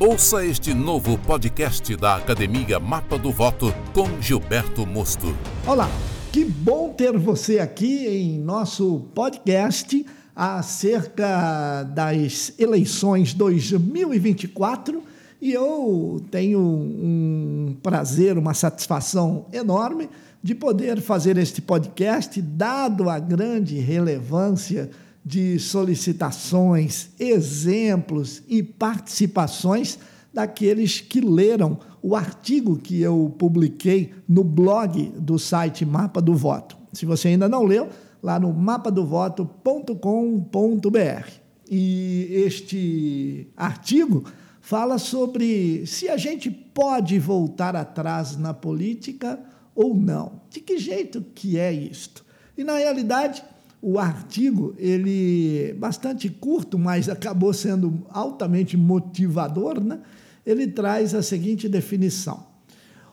Ouça este novo podcast da Academia Mapa do Voto com Gilberto Mosto. Olá, que bom ter você aqui em nosso podcast acerca das eleições 2024 e eu tenho um prazer, uma satisfação enorme de poder fazer este podcast, dado a grande relevância de solicitações, exemplos e participações daqueles que leram o artigo que eu publiquei no blog do site Mapa do Voto. Se você ainda não leu, lá no mapadovoto.com.br. E este artigo fala sobre se a gente pode voltar atrás na política ou não. De que jeito que é isto? E na realidade, o artigo, ele bastante curto, mas acabou sendo altamente motivador, né? Ele traz a seguinte definição.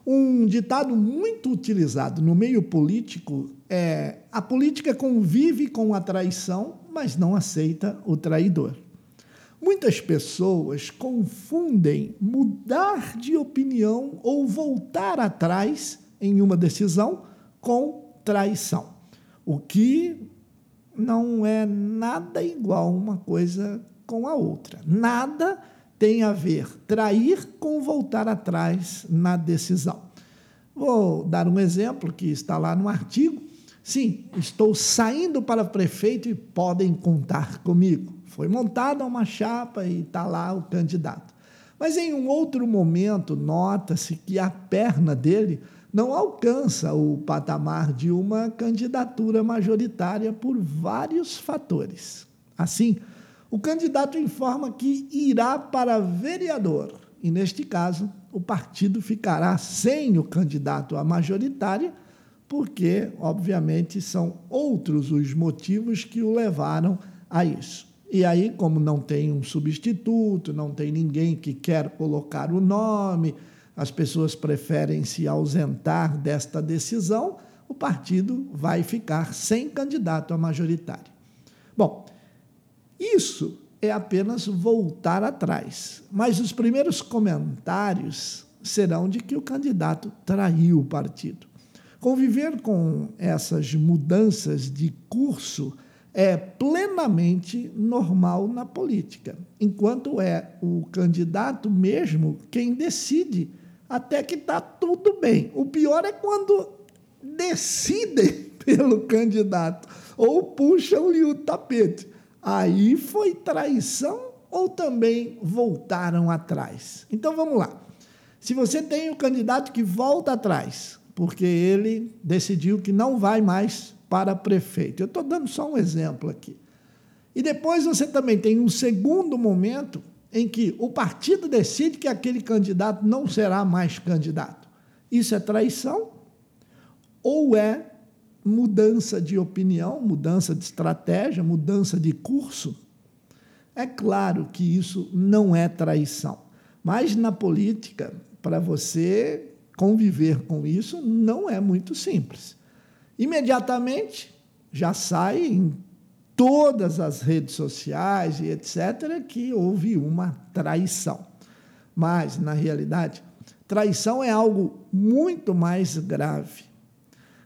Um ditado muito utilizado no meio político é: a política convive com a traição, mas não aceita o traidor. Muitas pessoas confundem mudar de opinião ou voltar atrás em uma decisão com traição, o que não é nada igual uma coisa com a outra. Nada tem a ver trair com voltar atrás na decisão. Vou dar um exemplo que está lá no artigo. Sim, estou saindo para prefeito e podem contar comigo. Foi montada uma chapa e está lá o candidato. Mas em um outro momento, nota-se que a perna dele não alcança o patamar de uma candidatura majoritária por vários fatores. Assim, o candidato informa que irá para vereador, e neste caso, o partido ficará sem o candidato à majoritária, porque, obviamente, são outros os motivos que o levaram a isso. E aí, como não tem um substituto, não tem ninguém que quer colocar o nome, as pessoas preferem se ausentar desta decisão, o partido vai ficar sem candidato a majoritário. Bom, isso é apenas voltar atrás, mas os primeiros comentários serão de que o candidato traiu o partido. Conviver com essas mudanças de curso é plenamente normal na política, enquanto é o candidato mesmo quem decide até que está tudo bem. O pior é quando decidem pelo candidato ou puxam-lhe o tapete. Aí foi traição ou também voltaram atrás? Então vamos lá. Se você tem o um candidato que volta atrás, porque ele decidiu que não vai mais para prefeito. Eu estou dando só um exemplo aqui. E depois você também tem um segundo momento em que o partido decide que aquele candidato não será mais candidato. Isso é traição ou é mudança de opinião, mudança de estratégia, mudança de curso? É claro que isso não é traição. Mas na política, para você conviver com isso, não é muito simples. Imediatamente já sai em todas as redes sociais e etc., que houve uma traição. Mas, na realidade, traição é algo muito mais grave.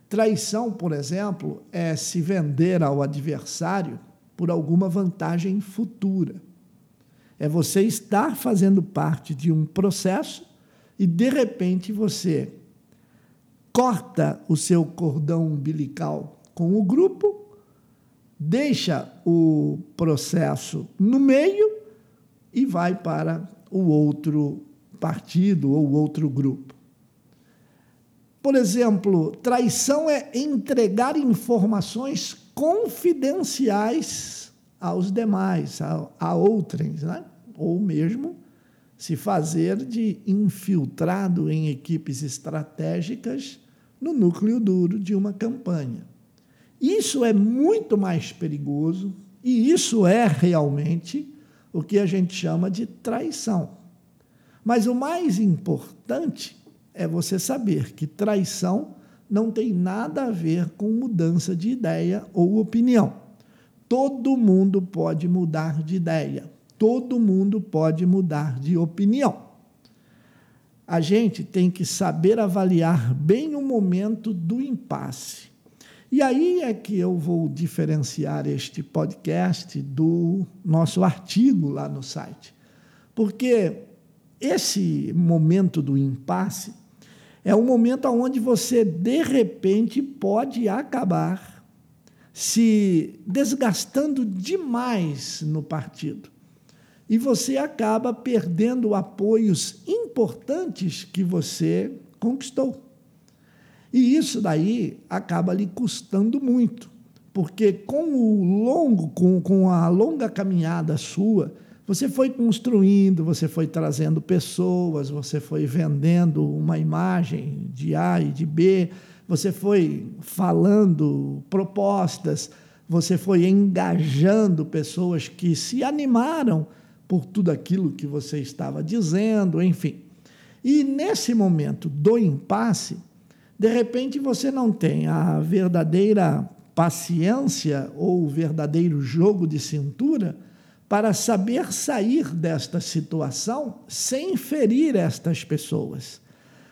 Traição, por exemplo, é se vender ao adversário por alguma vantagem futura. É você estar fazendo parte de um processo e, de repente, você corta o seu cordão umbilical com o grupo deixa o processo no meio e vai para o outro partido ou outro grupo. Por exemplo, traição é entregar informações confidenciais aos demais, a, a né? ou mesmo se fazer de infiltrado em equipes estratégicas no núcleo duro de uma campanha. Isso é muito mais perigoso e isso é realmente o que a gente chama de traição. Mas o mais importante é você saber que traição não tem nada a ver com mudança de ideia ou opinião. Todo mundo pode mudar de ideia. todo mundo pode mudar de opinião. A gente tem que saber avaliar bem o momento do impasse. E aí é que eu vou diferenciar este podcast do nosso artigo lá no site. Porque esse momento do impasse é um momento onde você, de repente, pode acabar se desgastando demais no partido. E você acaba perdendo apoios importantes que você conquistou. E isso daí acaba lhe custando muito, porque com o longo, com, com a longa caminhada sua, você foi construindo, você foi trazendo pessoas, você foi vendendo uma imagem de A e de B, você foi falando propostas, você foi engajando pessoas que se animaram por tudo aquilo que você estava dizendo, enfim. E nesse momento do impasse, de repente você não tem a verdadeira paciência ou o verdadeiro jogo de cintura para saber sair desta situação sem ferir estas pessoas.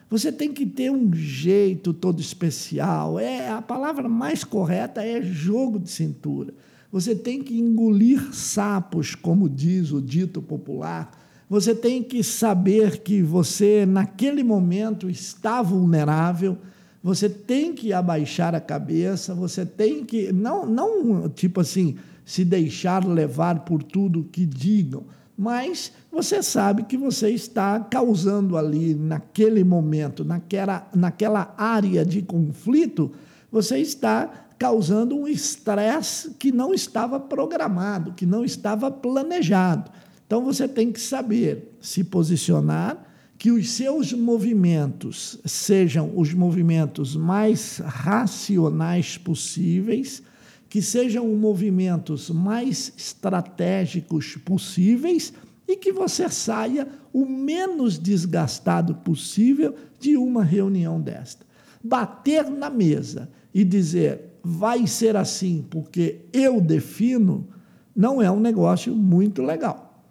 Você tem que ter um jeito todo especial. É a palavra mais correta é jogo de cintura. Você tem que engolir sapos, como diz o dito popular. Você tem que saber que você naquele momento está vulnerável. Você tem que abaixar a cabeça, você tem que não não tipo assim, se deixar levar por tudo que digam, mas você sabe que você está causando ali, naquele momento, naquela, naquela área de conflito, você está causando um estresse que não estava programado, que não estava planejado. Então você tem que saber se posicionar, que os seus movimentos sejam os movimentos mais racionais possíveis que sejam movimentos mais estratégicos possíveis e que você saia o menos desgastado possível de uma reunião desta. Bater na mesa e dizer vai ser assim porque eu defino não é um negócio muito legal.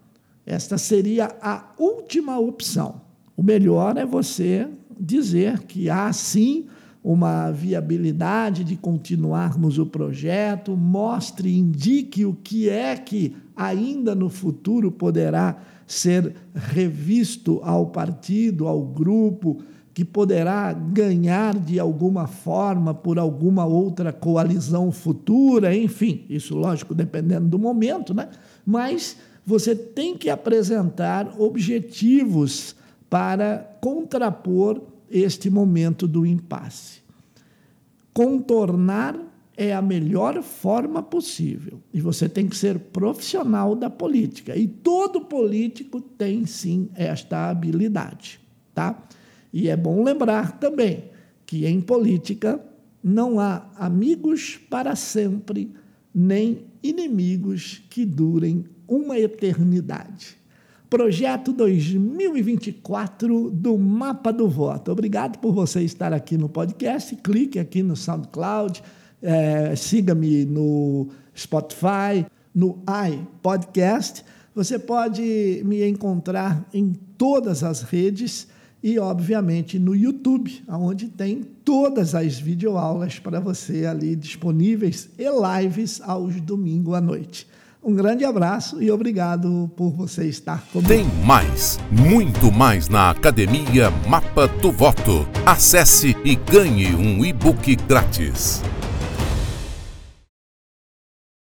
Esta seria a última opção. O melhor é você dizer que há sim uma viabilidade de continuarmos o projeto, mostre, indique o que é que ainda no futuro poderá ser revisto ao partido, ao grupo, que poderá ganhar de alguma forma por alguma outra coalizão futura, enfim, isso lógico dependendo do momento, né? Mas você tem que apresentar objetivos para contrapor este momento do impasse. Contornar é a melhor forma possível. E você tem que ser profissional da política. E todo político tem sim esta habilidade, tá? E é bom lembrar também que em política não há amigos para sempre, nem inimigos que durem uma eternidade. Projeto 2024 do Mapa do Voto. Obrigado por você estar aqui no podcast. Clique aqui no SoundCloud, é, siga-me no Spotify, no iPodcast. Você pode me encontrar em todas as redes e, obviamente, no YouTube, onde tem todas as videoaulas para você ali disponíveis e lives aos domingos à noite. Um grande abraço e obrigado por você estar comigo. Tem mais, muito mais na Academia Mapa do Voto. Acesse e ganhe um e-book grátis.